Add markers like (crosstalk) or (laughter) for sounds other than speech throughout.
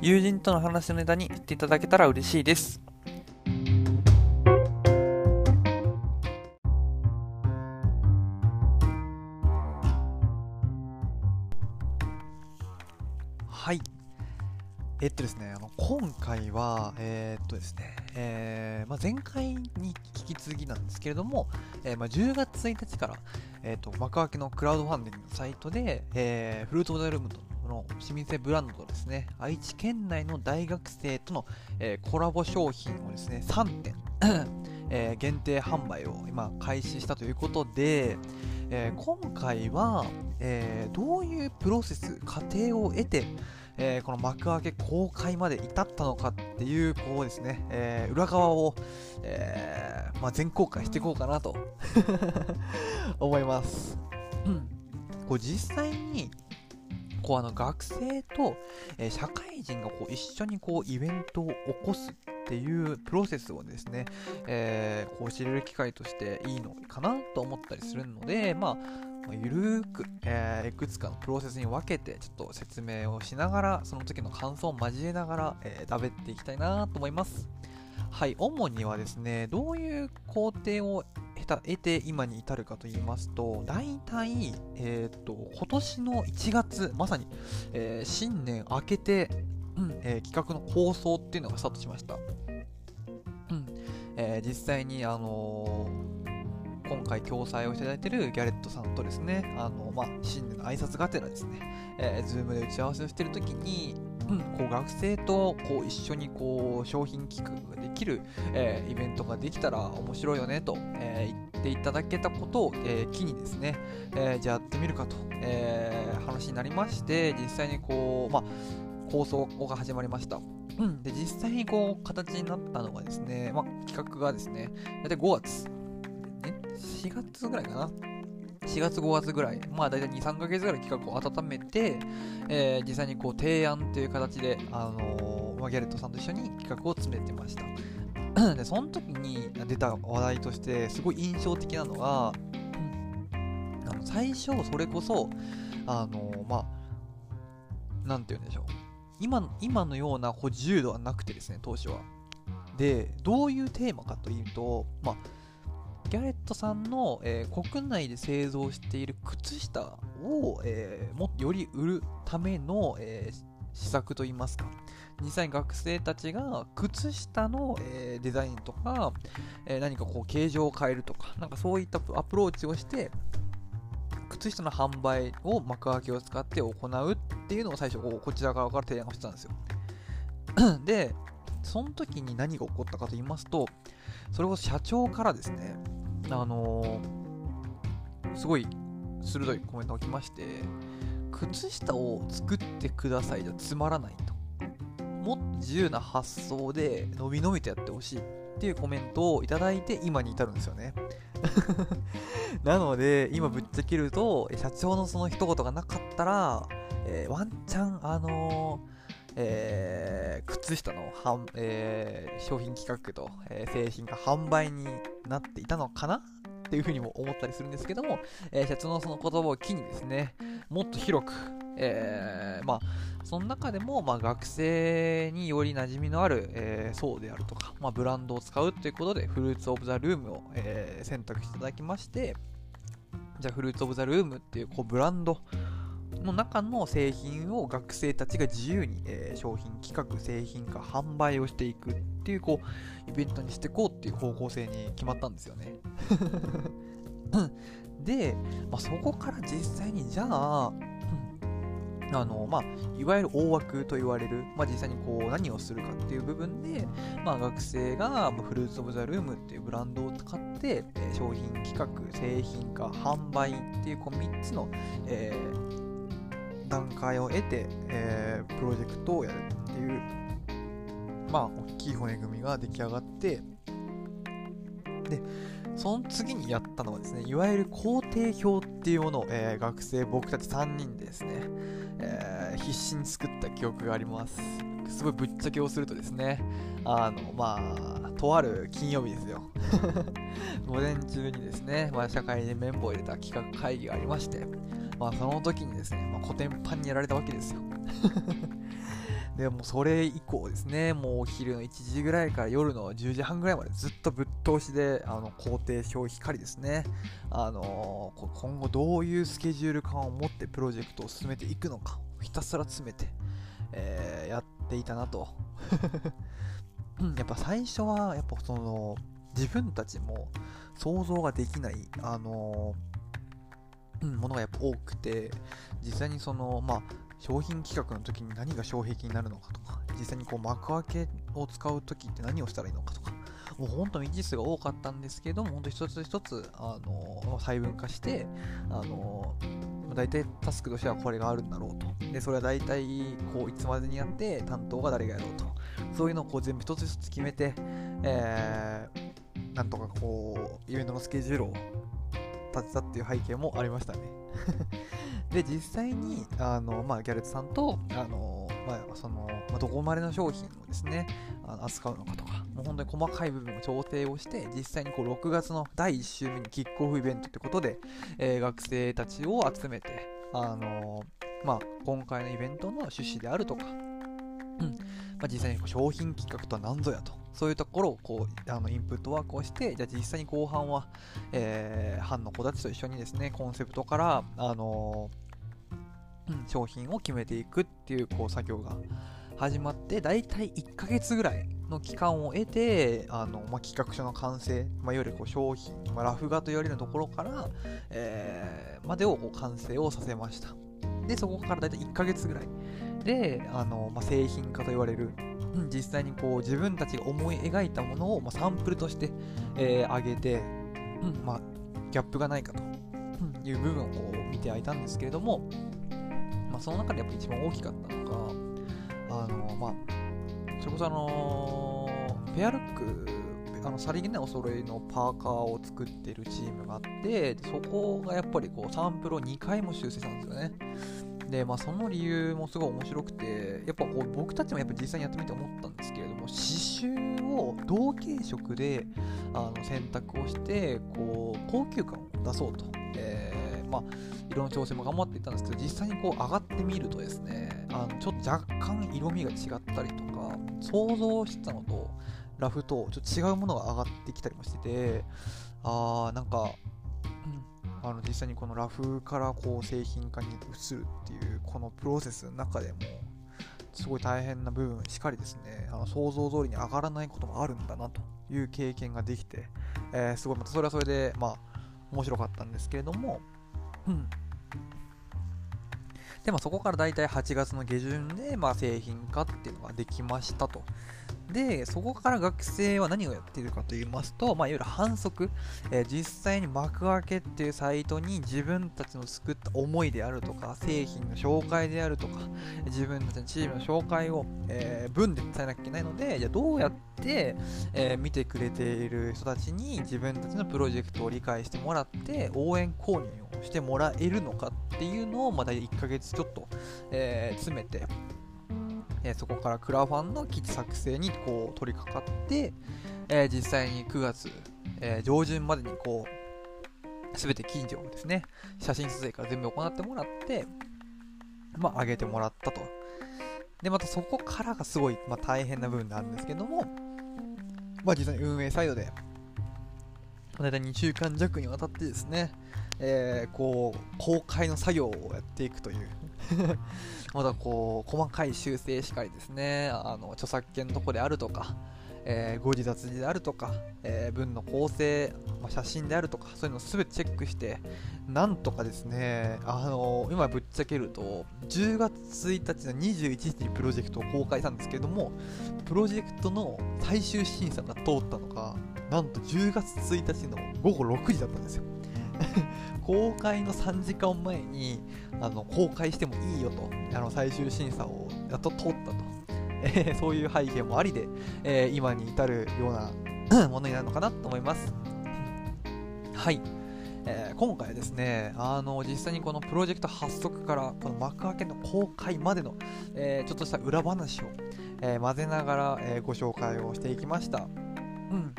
友人との話のネタにしていただけたら嬉しいです。はい。えっとですね、あの今回は、えー、っとですね、えーまあ、前回に引き継ぎなんですけれども、えーまあ、10月1日から、えー、っと幕開けのクラウドファンディングのサイトで、えー、フルーツ・オブ・ザ・ルームとこの市民性ブランドとですね、愛知県内の大学生との、えー、コラボ商品をですね、3点、(coughs) えー、限定販売を今開始したということで、えー、今回は、え、どういうプロセス、過程を得て、え、この幕開け公開まで至ったのかっていう、こうですね、え、裏側を、えまあ、全公開していこうかなと (laughs) 思います。う (coughs) んこう実際にこうあの学生と、え、社会人がこう一緒にこうイベントを起こすっていうプロセスをですね、えー、こう知れる機会としていいのかなと思ったりするので、まあ、ゆるーく、えー、いくつかのプロセスに分けてちょっと説明をしながらその時の感想を交えながら、えー、食べていきたいなと思います。はい、主にはですね、どういう工程を得て今に至るかと言いますと、大体、え、ー、と、今年の1月、まさに、えー、新年明けて、うんえー、企画の放送っていうのがスタートしました。うんえ実際に、あの今回共催をいただいているギャレットさんとですね、あのまあ、新年の挨拶がてらですね、えー、ズームで打ち合わせをしているときに、うん、こう学生とこう一緒にこう商品企画ができる、えー、イベントができたら面白いよねと、えー、言っていただけたことを、えー、機にですね、えじゃあやってみるかと、え話になりまして実際にこう、まあ、構想が始まりました。うん、で実際にこう形になったのがですね、まあ、企画がですね大体5月、4月ぐらいかな4月5月ぐらい、まあ大体2、3ヶ月ぐらい企画を温めて、えー、実際にこう提案という形で、あのー、ま、ギャレットさんと一緒に企画を詰めてました。(clears throat) で、その時に出た話題としてすごい印象的なのが、あの最初それこそ、あのー、まあ、なんて言うんでしょう。今今のようなこう自由度はなくてですね、当初は。で、どういうテーマかというと、まあ、ギャレットさんの、えー、国内で製造している靴下を、えー、もより売るための、えー、施策といいますか実際に学生たちが靴下の、えデザインとか、え何かこう形状を変えるとかなんかそういったアプローチをして靴下の販売を幕開けを使って行うっていうのを最初こちら側から提案をしてたんですよ。(clears throat) でその時に何が起こったかと言いますとそれこそ社長からですねあのー、すごい鋭いコメントが来まして靴下を作ってくださいじゃつまらないと。もっと自由な発想でのびのびとやってほしいっていうコメントをいただいて今に至るんですよね。(laughs) なので今ぶっちゃけると社長のその一言がなかったら、えー、ワンチャンあのーえー、靴下のえー、商品企画と、えー、製品が販売になっていたのかなっていうふうにも思ったりするんですけども、え社長のその言葉を機にですね、もっと広く、えまあ、その中でも、まあ、学生により馴染みのある、え層であるとか、まあ、ブランドを使うということで、フルーツオブザルームを、え選択していただきまして、じゃあ、フルーツオブザルームっていうこうブランド、の中の製品を学生たちが自由に、えー、商品企画、製品化、販売をしていくっていうこうイベントにしていこうっていう方向性に決まったんですよね。(laughs) で、まあ、そこから実際にじゃあ、あのまあ、いわゆる大枠と言われる、まあ、実際にこう何をするかっていう部分で、まあ、学生がフルーツ・オブ・ザ・ルームっていうブランドを使ってえ商品企画、製品化、販売っていうこう3つの、えー段階を得て、えー、プロジェクトをやるっていうまあ大きい骨組みが出来上がってでその次にやったのはですねいわゆる工程表っていうものを、えー、学生僕たち3人でですね、えー、必死に作った記憶があります。すごいぶっちゃけをするとですねあのまあとある金曜日ですよ。(laughs) 午前中にですね、まあ、社会に綿棒を入れた企画会議がありましてまあその時にですね、まあ、コテンパンにやられたわけですよ (laughs) でもそれ以降ですね、もうお昼の1時ぐらいから夜の10時半ぐらいまでずっとぶっ通しで、あの工程消費りですね、あのー、今後どういうスケジュール感を持ってプロジェクトを進めていくのか、ひたすら詰めて、えー、やっていたなと。(laughs) やっぱ最初は、やっぱその、自分たちも想像ができない、あのー、ものがやっぱ多くて、実際にその、まあ、商品企画の時に何が障壁になるのかとか、実際にこう幕開けを使う時って何をしたらいいのかとか、もう本当未知数が多かったんですけども、本当一つ一つ、あの細分化して、あの大体タスクとしてはこれがあるんだろうと。で、それは大体、こう、いつまでにやって、担当が誰がやろうと。そういうのをこう全部一つ一つ決めて、えー、なんとかこう、イベントのスケジュールを立てたっていう背景もありましたね。(laughs) で、実際に、あの、まあ、ギャルツさんと、あの、まあ、その、まあ、どこまでの商品をですね、あの扱うのかとか、もう本当に細かい部分を調整をして、実際にこう、6月の第1週目にキックオフイベントってことで、えー、学生たちを集めて、あの、まあ、今回のイベントの趣旨であるとか、うんまあ、実際に商品企画とは何ぞやと、そういうところをこうあのインプットワークをして、じゃあ実際に後半は、えー、班の子たちと一緒にですね、コンセプトから、あのー、商品を決めていくっていうこう作業が始まって、だいたい1ヶ月ぐらいの期間を得て、あのまあ、企画書の完成、まあ、いわゆるこう商品、まあ、ラフ画と言われるところから、えー、までをこう完成をさせました。で、そこからだいたい1ヶ月ぐらいで、あの、まあ、製品化と言われる、実際にこう自分たちが思い描いたものを、まあ、サンプルとして、えー、上げて、うん。まあ、ギャップがないかという部分をこう見てはいたんですけれども、まあ、その中でやっぱ一番大きかったのが、あの、まあ、それこそあのペアルックあのさりげないお揃いのパーカーを作っているチームがあってそこがやっぱりこうサンプルを2回も修正したんですよねで、まあ、その理由もすごい面白くて、やっぱこう僕たちもやっぱ実際にやってみて思ったんですけれども、刺繍を同系色であの選択をして、こう高級感を出そうと。えー、まあ、色の調整も頑張っていたんですけど、実際にこう上がってみるとですね、あのちょっと若干色味が違ったりとか、想像してたのと、ラフとちょっと違うものが上がってきたりもしてて、あー、なんか、あの実際にこのラフからこう製品化に移るっていうこのプロセスの中でもすごい大変な部分しっかりですねあの想像通りに上がらないこともあるんだなという経験ができて、えー、すごいまたそれはそれでまあ面白かったんですけれども、うん、でまあそこからだいたい8月の下旬で、まあ、製品化っていうのができましたと。で、そこから学生は何をやっているかと言いますと、まあ、いわゆる反則、えー、実際に幕開けっていうサイトに自分たちの作った思いであるとか、製品の紹介であるとか、自分たちのチームの紹介を、えー、文で伝えなきゃいけないので、じゃあどうやって、えー、見てくれている人たちに自分たちのプロジェクトを理解してもらって、応援購入をしてもらえるのかっていうのを、まあ、大体1ヶ月ちょっと、え詰めて、えそこからクラファンの基地作成にこう取り掛かって、え実際に9月、え上旬までにこう全て近所をですね写真撮影から全部行ってもらってまあ上げてもらったと。でまたそこからがすごい、まあ、大変な部分なんですけどもまあ実際に運営サイドで大体2週間弱にわたってですね、えー、こう公開の作業をやっていくという。(laughs) まだこう細かい修正しかりですね。あの著作権のとこであるとか、えー、誤字脱字であるとか、えー、文の構成、まあ、写真であるとかそういうのを全てチェックしてなんとかですねあの今ぶっちゃけると10月1日の21日にプロジェクトを公開したんですけれどもプロジェクトの最終審査が通ったのがなんと10月1日の午後6時だったんですよ。(laughs) 公開の3時間前にあの公開してもいいよとあの最終審査をやっと通ったとえそういう背景もありで、え今に至るような (coughs) ものになるのかなと思います。はい。えー、今回はですね、あの、実際にこのプロジェクト発足から、この幕開けの公開までの、えー、ちょっとした裏話を、えー、混ぜながら、えご紹介をしていきました。うん。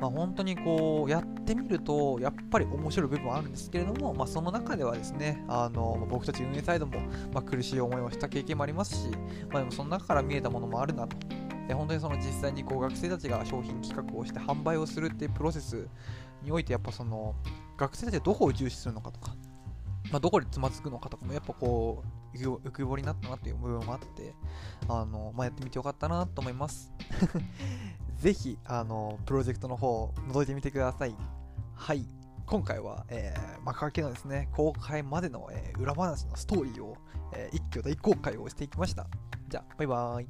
まあ、本当にこうやってみるとやっぱり面白い部分はあるんですけれども、まあ、その中ではですねあの僕たち運営サイドも、まあ、苦しい思いをした経験もありますし、まあ、でもその中から見えたものもあるなと。で本当にその実際にこう学生たちが商品企画をして販売をするっていうプロセスにおいてやっぱその学生たちはどこを重視するのかとか、まあ、どこでつまずくのかとかもやっぱこう浮き彫りになったなっていう部分もあってあの、まあ、やってみてよかったなと思います。ぜひ、あの、プロジェクトの方、覗いてみてください。はい。今回は、えー、幕開けのですね、公開までの、えー、裏話のストーリーを、えー、一挙大公開をしていきました。じゃあ、バイバーイ。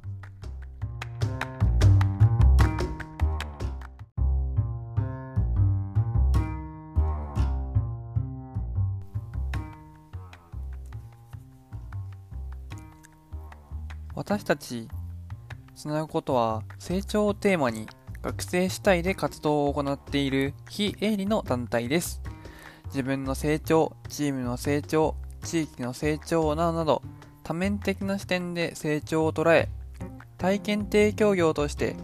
私たちつなぐことは成長をテーマに学生主体で活動を行っている非営利の団体です。自分の成長、チームの成長、地域の成長などなど多面的な視点で成長を捉え、体験提供業として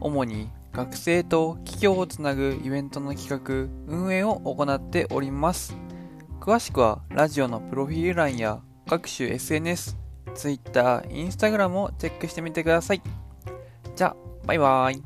主に学生と企業をつなぐイベントの企画、運営を行っております。詳しくはラジオのプロフィール欄や各種 SNS、Twitter、Instagram をチェックしてみてください。じゃあ、バイバーイ。